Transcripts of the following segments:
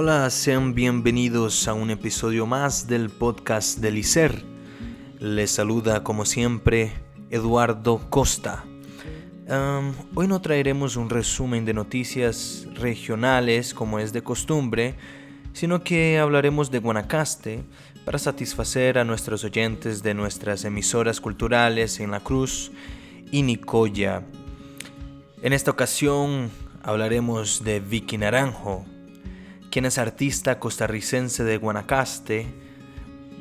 Hola, sean bienvenidos a un episodio más del podcast del ICER. Les saluda como siempre Eduardo Costa. hoy no traeremos un resumen de noticias regionales como es de costumbre, sino que hablaremos de Guanacaste para satisfacer a nuestros oyentes de nuestras emisoras culturales en La Cruz y Nicoya. En esta ocasión hablaremos de Vicky Naranjo, quien es artista costarricense de Guanacaste,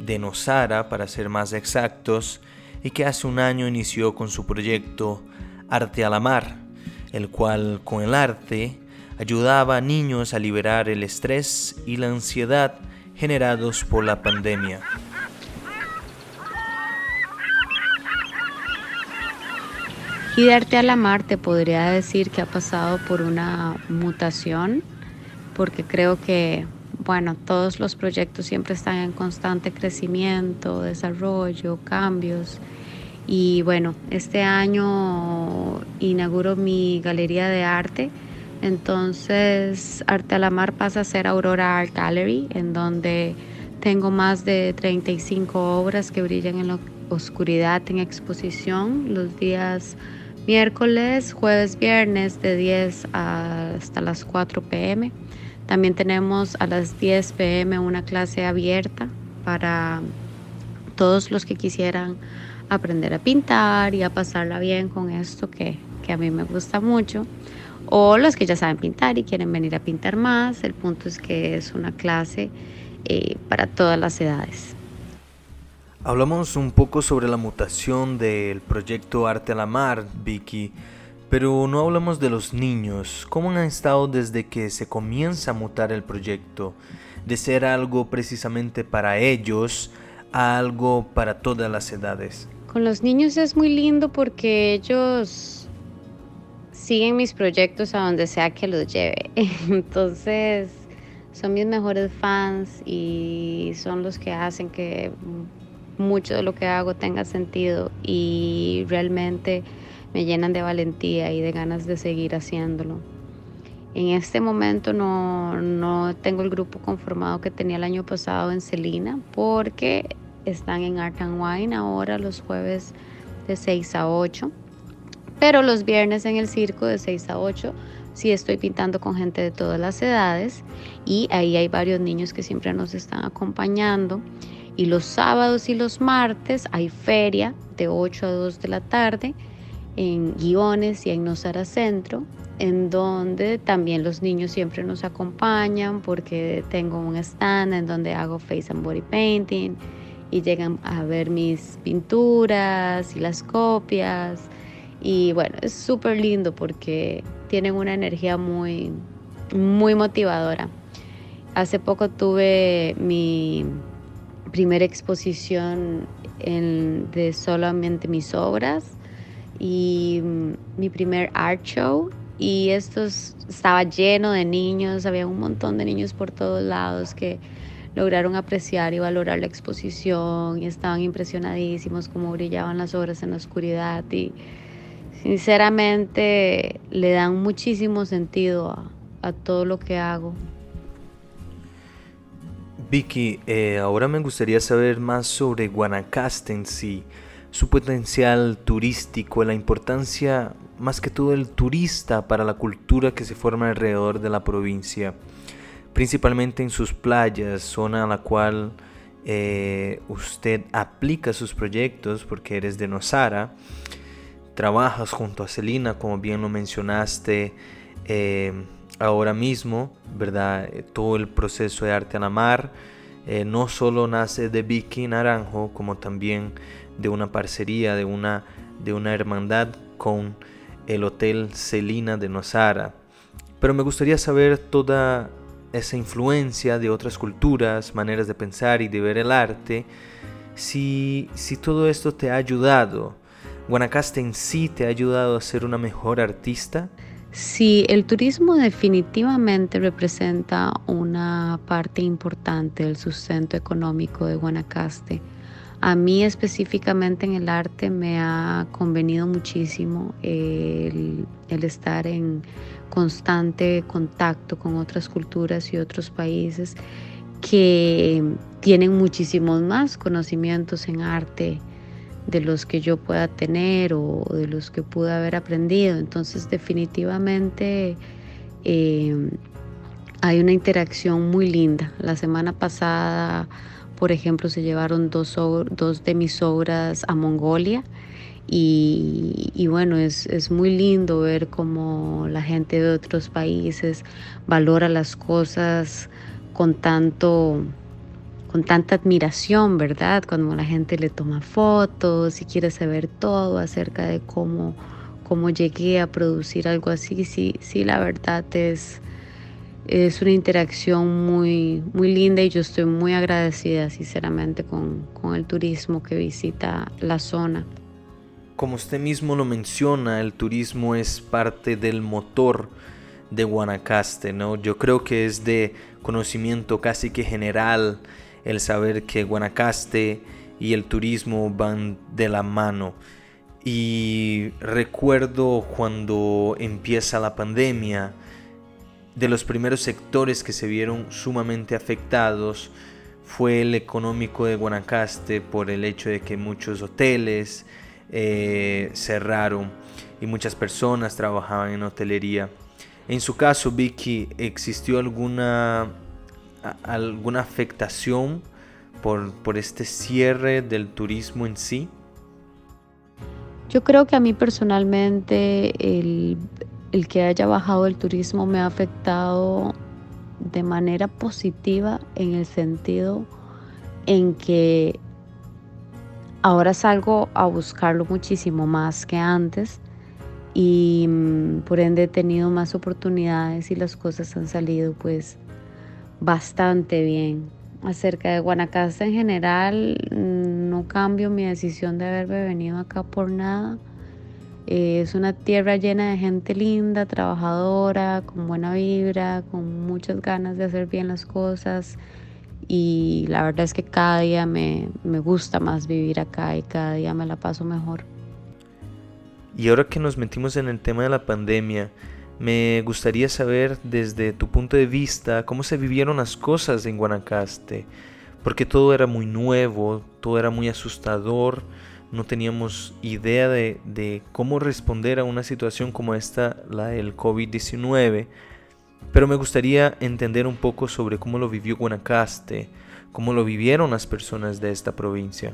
de Nosara para ser más exactos, y que hace un año inició con su proyecto Arte a la Mar, el cual con el arte ayudaba a niños a liberar el estrés y la ansiedad generados por la pandemia. Y de Arte a la Mar te podría decir que ha pasado por una mutación porque creo que, bueno, todos los proyectos siempre están en constante crecimiento, desarrollo, cambios. Y bueno, este año inauguro mi galería de arte. Entonces, Arte a la Mar pasa a ser Aurora Art Gallery, en donde tengo más de 35 obras que brillan en la oscuridad en exposición los días miércoles, jueves, viernes de 10 hasta las 4 pm. También tenemos a las 10 pm una clase abierta para todos los que quisieran aprender a pintar y a pasarla bien con esto que, a mí me gusta mucho. O los que ya saben pintar y quieren venir a pintar más. El punto es que es una clase eh, para todas las edades. Hablamos un poco sobre la mutación del proyecto Arte a la Mar, Vicky. Pero no hablamos de los niños. ¿Cómo han estado desde que se comienza a mutar el proyecto? De ser algo precisamente para ellos a algo para todas las edades. Con los niños es muy lindo porque ellos siguen mis proyectos a donde sea que los lleve. Entonces son mis mejores fans y son los que hacen que mucho de lo que hago tenga sentido y realmente me llenan de valentía y de ganas de seguir haciéndolo. En este momento no, tengo el grupo conformado que tenía el año pasado en Celina porque están en Art and Wine ahora los jueves de 6 a 8. Pero los viernes en el circo de 6 a 8 sí estoy pintando con gente de todas las edades y ahí hay varios niños que siempre nos están acompañando. Y los sábados y los martes hay feria de 8 a 2 de la tarde en Guiones y en Nosara Centro, en donde también los niños siempre nos acompañan porque tengo un stand en donde hago face and body painting y llegan a ver mis pinturas y las copias. Y bueno, es súper lindo porque tienen una energía muy, muy motivadora. Hace poco tuve mi primera exposición de solamente mis obras y mm, mi primer art show. Y esto estaba lleno de niños, había un montón de niños por todos lados que lograron apreciar y valorar la exposición y estaban impresionadísimos como brillaban las obras en la oscuridad. Y sinceramente le dan muchísimo sentido a, todo lo que hago. Vicky, eh, ahora me gustaría saber más sobre Guanacaste en sí su potencial turístico, la importancia más que todo el turista para la cultura que se forma alrededor de la provincia, principalmente en sus playas, zona a la cual eh, usted aplica sus proyectos porque eres de Nosara, trabajas junto a Celina, como bien lo mencionaste eh, ahora mismo, ¿verdad? Todo el proceso de arte a la mar. Eh, no solo nace de Vicky Naranjo, como también de una parcería, de una, de una hermandad con el Hotel Celina de Nosara. Pero me gustaría saber toda esa influencia de otras culturas, maneras de pensar y de ver el arte, si, si todo esto te ha ayudado. Guanacaste en sí te ha ayudado a ser una mejor artista. Sí, el turismo definitivamente representa una parte importante del sustento económico de Guanacaste A mí específicamente en el arte me ha convenido muchísimo el, el estar en constante contacto con otras culturas y otros países que tienen muchísimos más conocimientos en arte de los que yo pueda tener o de los que pude haber aprendido. Entonces definitivamente eh, hay una interacción muy linda. La semana pasada, por ejemplo, se llevaron dos, dos de mis obras a Mongolia. Y, bueno, es, es, muy lindo ver cómo la gente de otros países valora las cosas con tanto con tanta admiración, ¿verdad? Cuando la gente le toma fotos y quiere saber todo acerca de cómo, cómo llegué a producir algo así, sí, sí, la verdad es, es una interacción muy, muy linda y yo estoy muy agradecida sinceramente con, con el turismo que visita la zona. Como usted mismo lo menciona, el turismo es parte del motor de Guanacaste, ¿no? Yo creo que es de conocimiento casi que general el saber que Guanacaste y el turismo van de la mano. Y recuerdo cuando empieza la pandemia, de los primeros sectores que se vieron sumamente afectados fue el económico de Guanacaste por el hecho de que muchos hoteles eh, cerraron y muchas personas trabajaban en hotelería. En su caso, Vicky, ¿existió alguna, alguna afectación por, por este cierre del turismo en sí? Yo creo que a mí personalmente el, el que haya bajado el turismo me ha afectado de manera positiva en el sentido en que ahora salgo a buscarlo muchísimo más que antes y mm, por ende he tenido más oportunidades y las cosas han salido pues bastante bien. Acerca de Guanacaste en general, mm, no cambio mi decisión de haberme venido acá por nada. Eh, es una tierra llena de gente linda, trabajadora, con buena vibra, con muchas ganas de hacer bien las cosas. Y la verdad es que cada día me, me gusta más vivir acá y cada día me la paso mejor. Y ahora que nos metimos en el tema de la pandemia, me gustaría saber desde tu punto de vista cómo se vivieron las cosas en Guanacaste, porque todo era muy nuevo, todo era muy asustador, no teníamos idea de, cómo responder a una situación como esta, la del COVID-19, pero me gustaría entender un poco sobre cómo lo vivió Guanacaste, cómo lo vivieron las personas de esta provincia.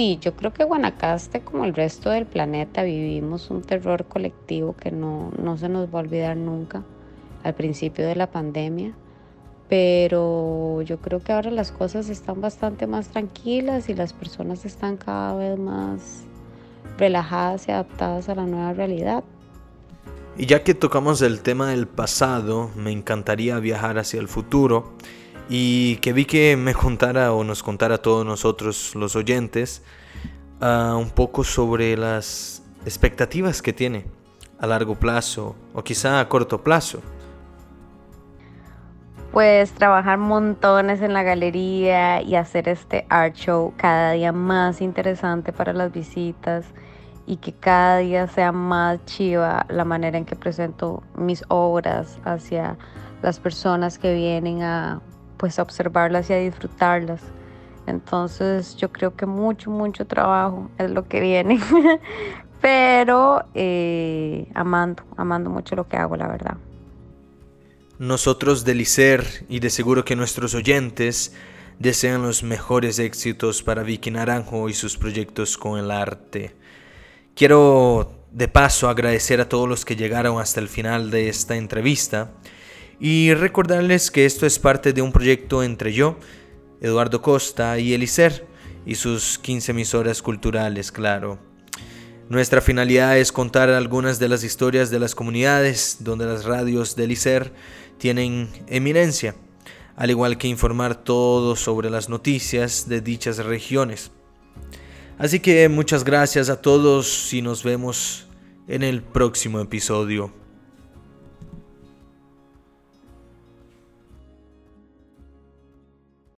Sí, yo creo que Guanacaste, como el resto del planeta, vivimos un terror colectivo que no, no se nos va a olvidar nunca al principio de la pandemia. Pero yo creo que ahora las cosas están bastante más tranquilas y las personas están cada vez más relajadas y adaptadas a la nueva realidad. Y ya que tocamos el tema del pasado, me encantaría viajar hacia el futuro y que vi que me contara o nos contara a todos nosotros los oyentes uh, un poco sobre las expectativas que tiene a largo plazo o quizá a corto plazo. Pues trabajar montones en la galería y hacer este art show cada día más interesante para las visitas y que cada día sea más chiva la manera en que presento mis obras hacia las personas que vienen a pues a observarlas y a disfrutarlas. Entonces yo creo que mucho, mucho trabajo es lo que viene, pero eh, amando, amando mucho lo que hago, la verdad. Nosotros del ICER y de seguro que nuestros oyentes desean los mejores éxitos para Vicky Naranjo y sus proyectos con el arte. Quiero de paso agradecer a todos los que llegaron hasta el final de esta entrevista y recordarles que esto es parte de un proyecto entre yo, Eduardo Costa y Elicer y sus 15 emisoras culturales, claro. Nuestra finalidad es contar algunas de las historias de las comunidades donde las radios del ICER tienen eminencia, al igual que informar todo sobre las noticias de dichas regiones. Así que muchas gracias a todos y nos vemos en el próximo episodio.